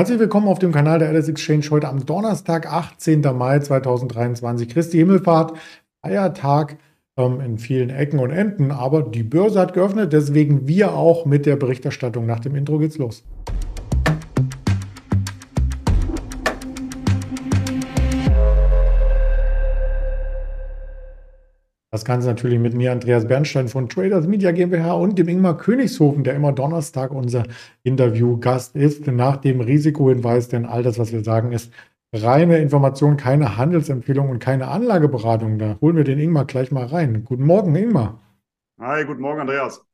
Herzlich willkommen auf dem Kanal der LS Exchange heute am Donnerstag, 18. Mai 2023. Christi Himmelfahrt, Feiertag ähm, in vielen Ecken und Enden, aber die Börse hat geöffnet, deswegen wir auch mit der Berichterstattung. Nach dem Intro geht's los. Das Ganze natürlich mit mir, Andreas Bernstein von Traders Media GmbH und dem Ingmar Königshofen, der immer Donnerstag unser Interviewgast ist, nach dem Risikohinweis, denn all das, was wir sagen, ist reine Information, keine Handelsempfehlung und keine Anlageberatung. Da holen wir den Ingmar gleich mal rein. Guten Morgen, Ingmar. Hi, guten Morgen, Andreas.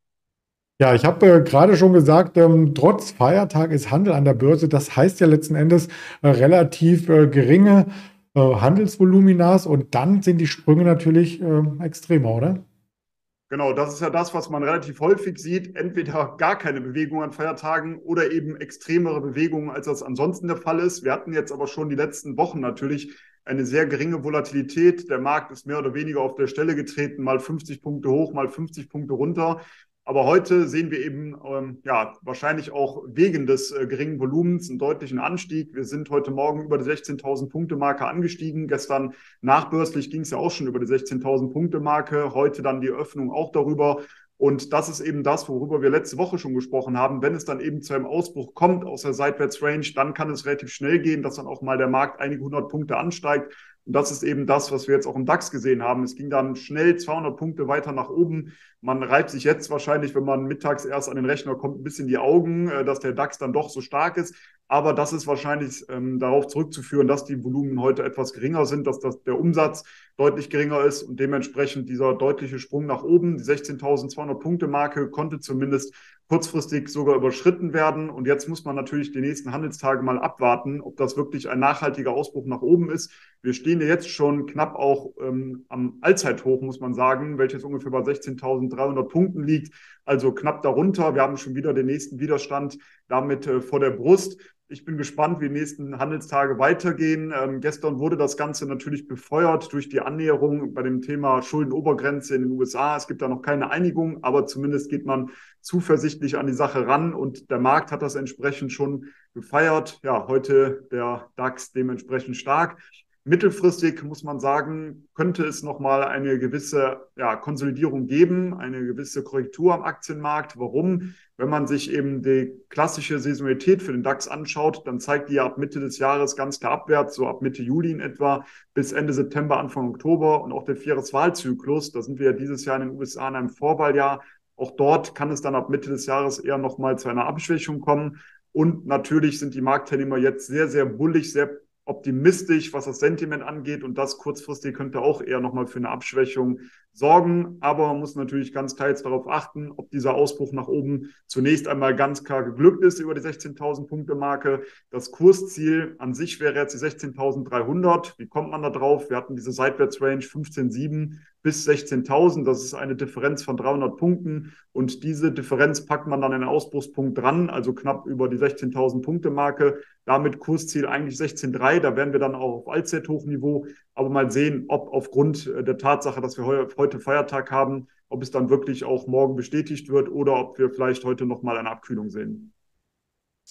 Ja, ich habe äh, gerade schon gesagt, ähm, trotz Feiertag ist Handel an der Börse. Das heißt ja letzten Endes äh, relativ äh, geringe äh, Handelsvoluminas und dann sind die Sprünge natürlich äh, extremer, oder? Genau, das ist ja das, was man relativ häufig sieht. Entweder gar keine Bewegung an Feiertagen oder eben extremere Bewegungen, als das ansonsten der Fall ist. Wir hatten jetzt aber schon die letzten Wochen natürlich eine sehr geringe Volatilität. Der Markt ist mehr oder weniger auf der Stelle getreten, mal 50 Punkte hoch, mal 50 Punkte runter. Aber heute sehen wir eben ähm, ja wahrscheinlich auch wegen des äh, geringen Volumens einen deutlichen Anstieg. Wir sind heute Morgen über die 16.000 Punkte Marke angestiegen. Gestern nachbörslich ging es ja auch schon über die 16.000 Punkte Marke. Heute dann die Öffnung auch darüber. Und das ist eben das, worüber wir letzte Woche schon gesprochen haben. Wenn es dann eben zu einem Ausbruch kommt aus der Seitwärtsrange, dann kann es relativ schnell gehen, dass dann auch mal der Markt einige hundert Punkte ansteigt. Und das ist eben das, was wir jetzt auch im DAX gesehen haben. Es ging dann schnell 200 Punkte weiter nach oben. Man reibt sich jetzt wahrscheinlich, wenn man mittags erst an den Rechner kommt, ein bisschen die Augen, äh, dass der DAX dann doch so stark ist. Aber das ist wahrscheinlich ähm, darauf zurückzuführen, dass die Volumen heute etwas geringer sind, dass das, der Umsatz deutlich geringer ist und dementsprechend dieser deutliche Sprung nach oben, die 16.200 Punkte Marke, konnte zumindest kurzfristig sogar überschritten werden. Und jetzt muss man natürlich die nächsten Handelstage mal abwarten, ob das wirklich ein nachhaltiger Ausbruch nach oben ist. Wir stehen ja jetzt schon knapp auch ähm, am Allzeithoch, muss man sagen, welches ungefähr bei 16.300 Punkten liegt, also knapp darunter. Wir haben schon wieder den nächsten Widerstand damit äh, vor der Brust. Ich bin gespannt, wie die nächsten Handelstage weitergehen. Ähm, gestern wurde das Ganze natürlich befeuert durch die Annäherung bei dem Thema Schuldenobergrenze in den USA. Es gibt da noch keine Einigung, aber zumindest geht man zuversichtlich an die Sache ran und der Markt hat das entsprechend schon gefeiert. Ja, heute der DAX dementsprechend stark. Mittelfristig muss man sagen, könnte es nochmal eine gewisse ja, Konsolidierung geben, eine gewisse Korrektur am Aktienmarkt. Warum? Wenn man sich eben die klassische Saisonalität für den DAX anschaut, dann zeigt die ja ab Mitte des Jahres ganz klar abwärts, so ab Mitte Juli in etwa bis Ende September, Anfang Oktober und auch der Viereswahlzyklus. Da sind wir ja dieses Jahr in den USA in einem Vorwahljahr. Auch dort kann es dann ab Mitte des Jahres eher nochmal zu einer Abschwächung kommen. Und natürlich sind die Marktteilnehmer jetzt sehr, sehr bullig, sehr optimistisch, was das Sentiment angeht. Und das kurzfristig könnte auch eher nochmal für eine Abschwächung sorgen. Aber man muss natürlich ganz jetzt darauf achten, ob dieser Ausbruch nach oben zunächst einmal ganz klar geglückt ist über die 16.000 Punkte Marke. Das Kursziel an sich wäre jetzt die 16.300. Wie kommt man da drauf? Wir hatten diese Seitwärtsrange 15.7 bis 16.000. Das ist eine Differenz von 300 Punkten. Und diese Differenz packt man dann in den Ausbruchspunkt dran, also knapp über die 16.000 Punkte Marke. Damit Kursziel eigentlich 16,3. Da wären wir dann auch auf Allzeithochniveau. Aber mal sehen, ob aufgrund äh, der Tatsache, dass wir heute Feiertag haben, ob es dann wirklich auch morgen bestätigt wird oder ob wir vielleicht heute nochmal eine Abkühlung sehen.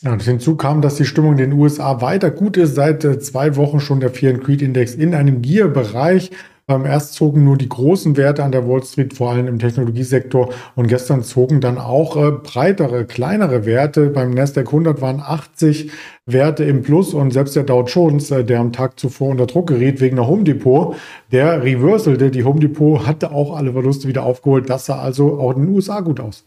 Ja, und hinzu kam, dass die Stimmung in den USA weiter gut ist. Seit äh, zwei Wochen schon der Fear Creed Index in einem Gear-Bereich. Ähm, erst zogen nur die großen Werte an der Wall Street, vor allem im Technologiesektor. Und gestern zogen dann auch äh, breitere, kleinere Werte. Beim Nasdaq 100 waren 80 Werte im Plus und selbst der Dow Jones, äh, der am Tag zuvor unter Druck geriet wegen der Home Depot, der reverselte. Die Home Depot hatte auch alle Verluste wieder aufgeholt. Das sah also auch in den USA gut aus.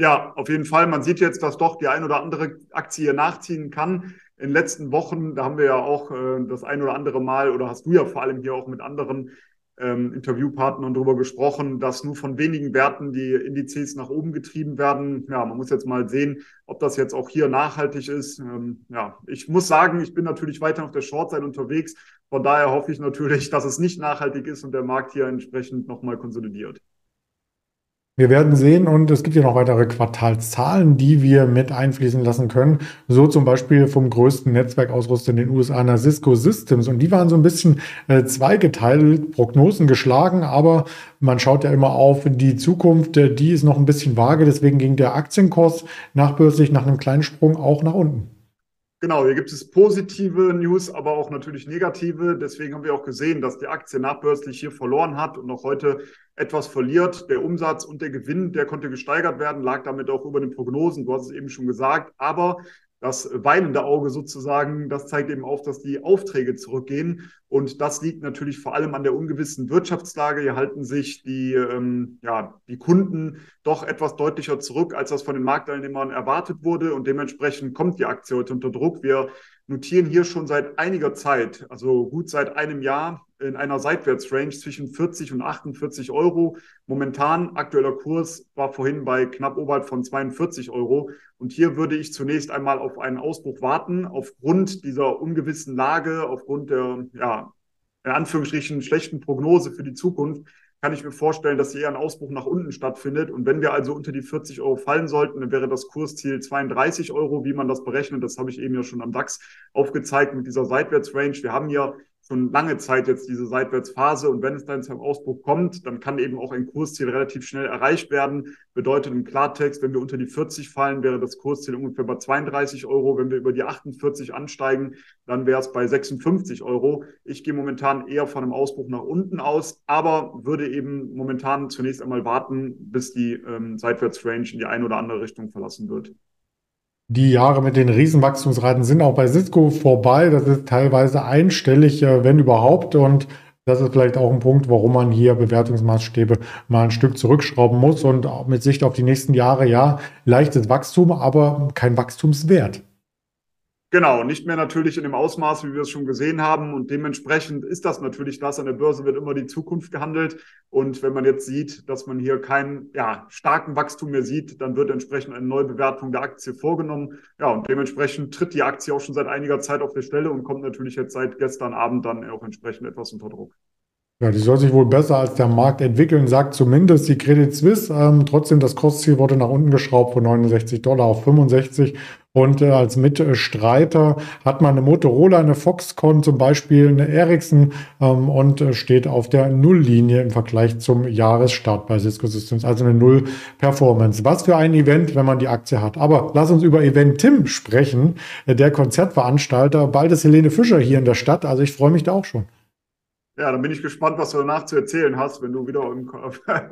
Ja, auf jeden Fall. Man sieht jetzt, dass doch die ein oder andere Aktie hier nachziehen kann in den letzten Wochen, da haben wir ja auch äh, das ein oder andere Mal, oder hast du ja vor allem hier auch mit anderen ähm, Interviewpartnern darüber gesprochen, dass nur von wenigen Werten die Indizes nach oben getrieben werden. Ja, man muss jetzt mal sehen, ob das jetzt auch hier nachhaltig ist. Ähm, ja, ich muss sagen, ich bin natürlich weiter auf der Short-Seite unterwegs. Von daher hoffe ich natürlich, dass es nicht nachhaltig ist und der Markt hier entsprechend nochmal konsolidiert. Wir werden sehen und es gibt ja noch weitere Quartalszahlen, die wir mit einfließen lassen können. So zum Beispiel vom größten Netzwerkausrüster in den USA, Cisco Systems. Und die waren so ein bisschen äh, zweigeteilt, Prognosen geschlagen, aber man schaut ja immer auf die Zukunft. Äh, die ist noch ein bisschen vage. Deswegen ging der Aktienkurs nachbörslich nach einem kleinen Sprung auch nach unten. Genau, hier gibt es positive News, aber auch natürlich negative. Deswegen haben wir auch gesehen, dass die Aktie nachbörslich hier verloren hat und auch heute etwas verliert. Der Umsatz und der Gewinn, der konnte gesteigert werden, lag damit auch über den Prognosen. Du hast es eben schon gesagt. Aber das weinende Auge sozusagen, das zeigt eben auf, dass die Aufträge zurückgehen. Und das liegt natürlich vor allem an der ungewissen Wirtschaftslage. Hier halten sich die, ähm, ja, die Kunden doch etwas deutlicher zurück, als das von den Marktteilnehmern erwartet wurde. Und dementsprechend kommt die Aktie heute unter Druck. Wir notieren hier schon seit einiger Zeit, also gut seit einem Jahr, in einer Seitwärtsrange zwischen 40 und 48 Euro. Momentan aktueller Kurs war vorhin bei knapp oberhalb von 42 Euro. Und hier würde ich zunächst einmal auf einen Ausbruch warten, aufgrund dieser ungewissen Lage, aufgrund der, ja, in Anführungsstrichen schlechten Prognose für die Zukunft kann ich mir vorstellen, dass hier eher ein Ausbruch nach unten stattfindet. Und wenn wir also unter die 40 Euro fallen sollten, dann wäre das Kursziel 32 Euro, wie man das berechnet. Das habe ich eben ja schon am DAX aufgezeigt mit dieser Seitwärtsrange. Wir haben hier schon lange Zeit jetzt diese Seitwärtsphase und wenn es dann zum Ausbruch kommt, dann kann eben auch ein Kursziel relativ schnell erreicht werden. Bedeutet im Klartext, wenn wir unter die 40 fallen, wäre das Kursziel ungefähr bei 32 Euro. Wenn wir über die 48 ansteigen, dann wäre es bei 56 Euro. Ich gehe momentan eher von einem Ausbruch nach unten aus, aber würde eben momentan zunächst einmal warten, bis die ähm, Seitwärtsrange in die eine oder andere Richtung verlassen wird. Die Jahre mit den Riesenwachstumsraten sind auch bei Cisco vorbei. Das ist teilweise einstellig, äh, wenn überhaupt. Und das ist vielleicht auch ein Punkt, warum man hier Bewertungsmaßstäbe mal ein Stück zurückschrauben muss und mit Sicht auf die nächsten Jahre, ja, leichtes Wachstum, aber kein Wachstumswert. Genau, nicht mehr natürlich in dem Ausmaß, wie wir es schon gesehen haben. Und dementsprechend ist das natürlich das. An der Börse wird immer die Zukunft gehandelt. Und wenn man jetzt sieht, dass man hier keinen ja, starken Wachstum mehr sieht, dann wird entsprechend eine Neubewertung der Aktie vorgenommen. Ja, und dementsprechend tritt die Aktie auch schon seit einiger Zeit auf der Stelle und kommt natürlich jetzt seit gestern Abend dann auch entsprechend etwas unter Druck. Ja, die soll sich wohl besser als der Markt entwickeln, sagt zumindest die Credit Suisse. Ähm, trotzdem, das Kursziel wurde nach unten geschraubt von 69 Dollar auf 65. Und äh, als Mitstreiter hat man eine Motorola, eine Foxconn zum Beispiel, eine Ericsson ähm, und äh, steht auf der Nulllinie im Vergleich zum Jahresstart bei Cisco Systems, also eine Null-Performance. Was für ein Event, wenn man die Aktie hat. Aber lass uns über Event Tim sprechen, äh, der Konzertveranstalter. Bald ist Helene Fischer hier in der Stadt, also ich freue mich da auch schon. Ja, dann bin ich gespannt, was du danach zu erzählen hast, wenn du wieder im,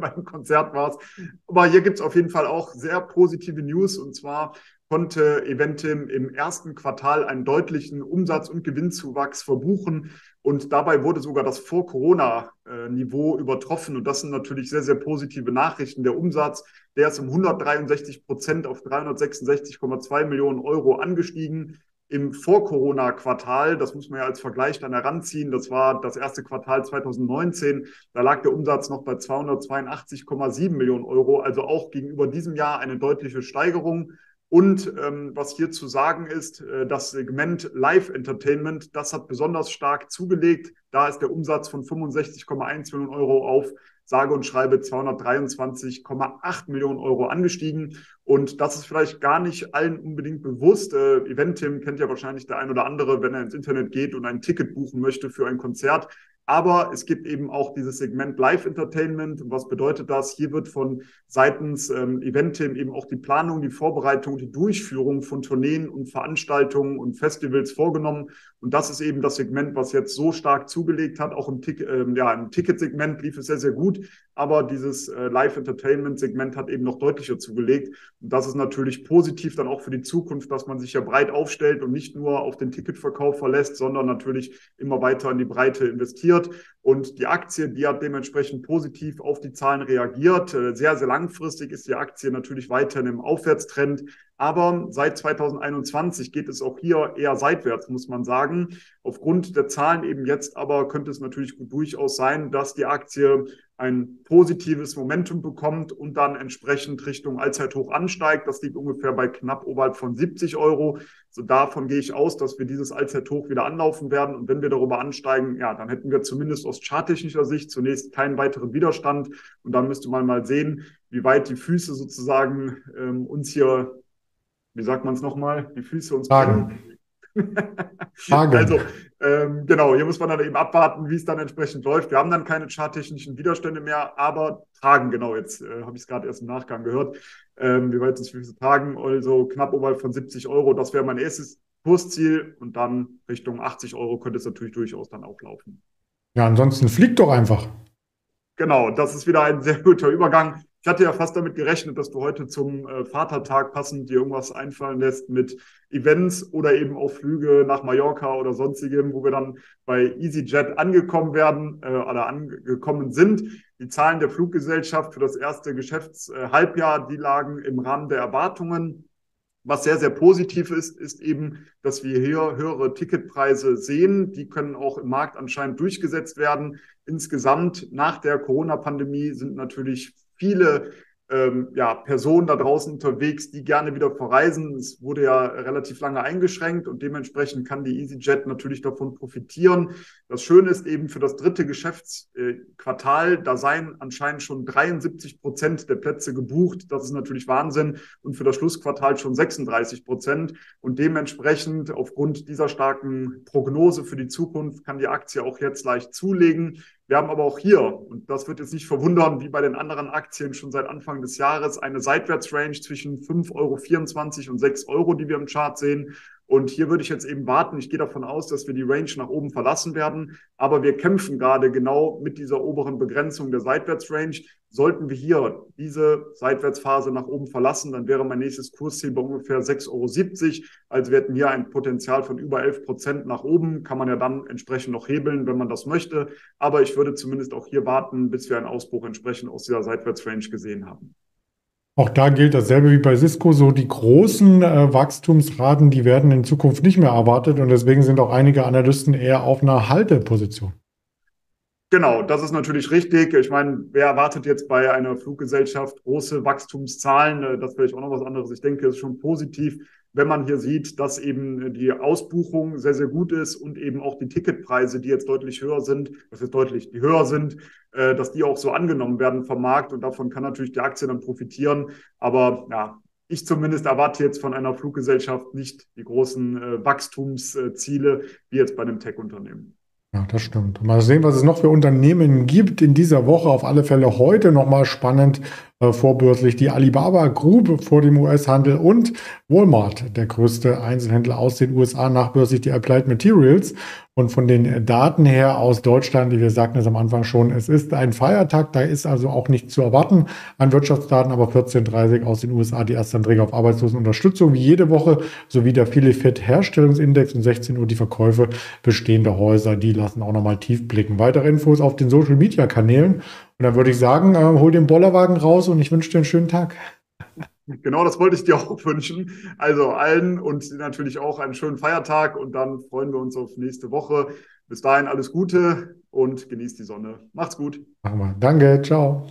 beim Konzert warst. Aber hier gibt es auf jeden Fall auch sehr positive News. Und zwar konnte Eventim im ersten Quartal einen deutlichen Umsatz- und Gewinnzuwachs verbuchen. Und dabei wurde sogar das Vor-Corona-Niveau übertroffen. Und das sind natürlich sehr, sehr positive Nachrichten. Der Umsatz, der ist um 163 Prozent auf 366,2 Millionen Euro angestiegen im Vor-Corona-Quartal, das muss man ja als Vergleich dann heranziehen, das war das erste Quartal 2019, da lag der Umsatz noch bei 282,7 Millionen Euro, also auch gegenüber diesem Jahr eine deutliche Steigerung. Und ähm, was hier zu sagen ist, äh, das Segment Live Entertainment, das hat besonders stark zugelegt. Da ist der Umsatz von 65,1 Millionen Euro auf sage und schreibe 223,8 Millionen Euro angestiegen. Und das ist vielleicht gar nicht allen unbedingt bewusst. Äh, Eventim kennt ja wahrscheinlich der ein oder andere, wenn er ins Internet geht und ein Ticket buchen möchte für ein Konzert. Aber es gibt eben auch dieses Segment Live Entertainment. Was bedeutet das? Hier wird von seitens ähm, Eventim eben auch die Planung, die Vorbereitung, die Durchführung von Tourneen und Veranstaltungen und Festivals vorgenommen. Und das ist eben das Segment, was jetzt so stark zugelegt hat. Auch im, Tick, ähm, ja, im Ticketsegment lief es sehr, sehr gut. Aber dieses äh, Live Entertainment Segment hat eben noch deutlicher zugelegt. Und das ist natürlich positiv dann auch für die Zukunft, dass man sich ja breit aufstellt und nicht nur auf den Ticketverkauf verlässt, sondern natürlich immer weiter in die Breite investiert. Und die Aktie, die hat dementsprechend positiv auf die Zahlen reagiert. Äh, sehr, sehr langfristig ist die Aktie natürlich weiterhin im Aufwärtstrend. Aber seit 2021 geht es auch hier eher seitwärts, muss man sagen. Aufgrund der Zahlen eben jetzt aber könnte es natürlich durchaus sein, dass die Aktie ein positives Momentum bekommt und dann entsprechend Richtung Allzeithoch ansteigt. Das liegt ungefähr bei knapp oberhalb von 70 Euro. So davon gehe ich aus, dass wir dieses Allzeithoch wieder anlaufen werden. Und wenn wir darüber ansteigen, ja, dann hätten wir zumindest aus charttechnischer Sicht zunächst keinen weiteren Widerstand. Und dann müsste man mal sehen, wie weit die Füße sozusagen ähm, uns hier, wie sagt man es nochmal, die Füße uns Fragen. also, ähm, genau, hier muss man dann eben abwarten, wie es dann entsprechend läuft. Wir haben dann keine charttechnischen Widerstände mehr, aber tragen, genau, jetzt äh, habe ich es gerade erst im Nachgang gehört, ähm, wie weit es Füße tragen, also knapp oberhalb von 70 Euro. Das wäre mein erstes Kursziel und dann Richtung 80 Euro könnte es natürlich durchaus dann auflaufen. Ja, ansonsten fliegt doch einfach. Genau, das ist wieder ein sehr guter Übergang. Ich hatte ja fast damit gerechnet, dass du heute zum äh, Vatertag passend dir irgendwas einfallen lässt mit Events oder eben auch Flüge nach Mallorca oder sonstigem, wo wir dann bei EasyJet angekommen werden äh, oder angekommen sind. Die Zahlen der Fluggesellschaft für das erste Geschäftshalbjahr, äh, die lagen im Rahmen der Erwartungen. Was sehr, sehr positiv ist, ist eben, dass wir hier höhere Ticketpreise sehen. Die können auch im Markt anscheinend durchgesetzt werden. Insgesamt nach der Corona-Pandemie sind natürlich viele ähm, ja, Personen da draußen unterwegs, die gerne wieder verreisen. Es wurde ja relativ lange eingeschränkt und dementsprechend kann die EasyJet natürlich davon profitieren. Das Schöne ist eben für das dritte Geschäftsquartal, da seien anscheinend schon 73 Prozent der Plätze gebucht. Das ist natürlich Wahnsinn. Und für das Schlussquartal schon 36 Prozent. Und dementsprechend aufgrund dieser starken Prognose für die Zukunft kann die Aktie auch jetzt leicht zulegen. Wir haben aber auch hier, und das wird jetzt nicht verwundern, wie bei den anderen Aktien schon seit Anfang des Jahres, eine Seitwärtsrange zwischen 5,24 Euro und 6 Euro, die wir im Chart sehen. Und hier würde ich jetzt eben warten. Ich gehe davon aus, dass wir die Range nach oben verlassen werden. Aber wir kämpfen gerade genau mit dieser oberen Begrenzung der Seitwärtsrange. Sollten wir hier diese Seitwärtsphase nach oben verlassen, dann wäre mein nächstes Kursziel bei ungefähr 6,70 Euro. Also wir hätten hier ein Potenzial von über 11 Prozent nach oben. Kann man ja dann entsprechend noch hebeln, wenn man das möchte. Aber ich würde zumindest auch hier warten, bis wir einen Ausbruch entsprechend aus dieser Seitwärtsrange gesehen haben. Auch da gilt dasselbe wie bei Cisco. So die großen äh, Wachstumsraten, die werden in Zukunft nicht mehr erwartet und deswegen sind auch einige Analysten eher auf einer Halteposition. Genau, das ist natürlich richtig. Ich meine, wer erwartet jetzt bei einer Fluggesellschaft große Wachstumszahlen? Äh, das wäre ich auch noch was anderes. Ich denke, es ist schon positiv, wenn man hier sieht, dass eben die Ausbuchung sehr, sehr gut ist und eben auch die Ticketpreise, die jetzt deutlich höher sind, das ist deutlich, die höher sind, äh, dass die auch so angenommen werden vom Markt und davon kann natürlich die Aktie dann profitieren. Aber ja, ich zumindest erwarte jetzt von einer Fluggesellschaft nicht die großen äh, Wachstumsziele wie jetzt bei einem Tech-Unternehmen. Ja, das stimmt. Mal sehen, was es noch für Unternehmen gibt in dieser Woche. Auf alle Fälle heute nochmal spannend äh, vorbörslich die Alibaba Group vor dem US-Handel und Walmart, der größte Einzelhändler aus den USA, nachbörslich die Applied Materials. Und von den Daten her aus Deutschland, wir sagten es am Anfang schon, es ist ein Feiertag, da ist also auch nichts zu erwarten an Wirtschaftsdaten, aber 14.30 aus den USA die Erstanträge auf Arbeitslosenunterstützung, wie jede Woche, sowie der Philifit Herstellungsindex und 16 Uhr die Verkäufe bestehender Häuser, die lassen auch nochmal tief blicken. Weitere Infos auf den Social Media Kanälen. Und dann würde ich sagen, äh, hol den Bollerwagen raus und ich wünsche dir einen schönen Tag. Genau, das wollte ich dir auch wünschen. Also allen und natürlich auch einen schönen Feiertag und dann freuen wir uns auf nächste Woche. Bis dahin alles Gute und genießt die Sonne. Macht's gut. Machen wir. Danke, ciao.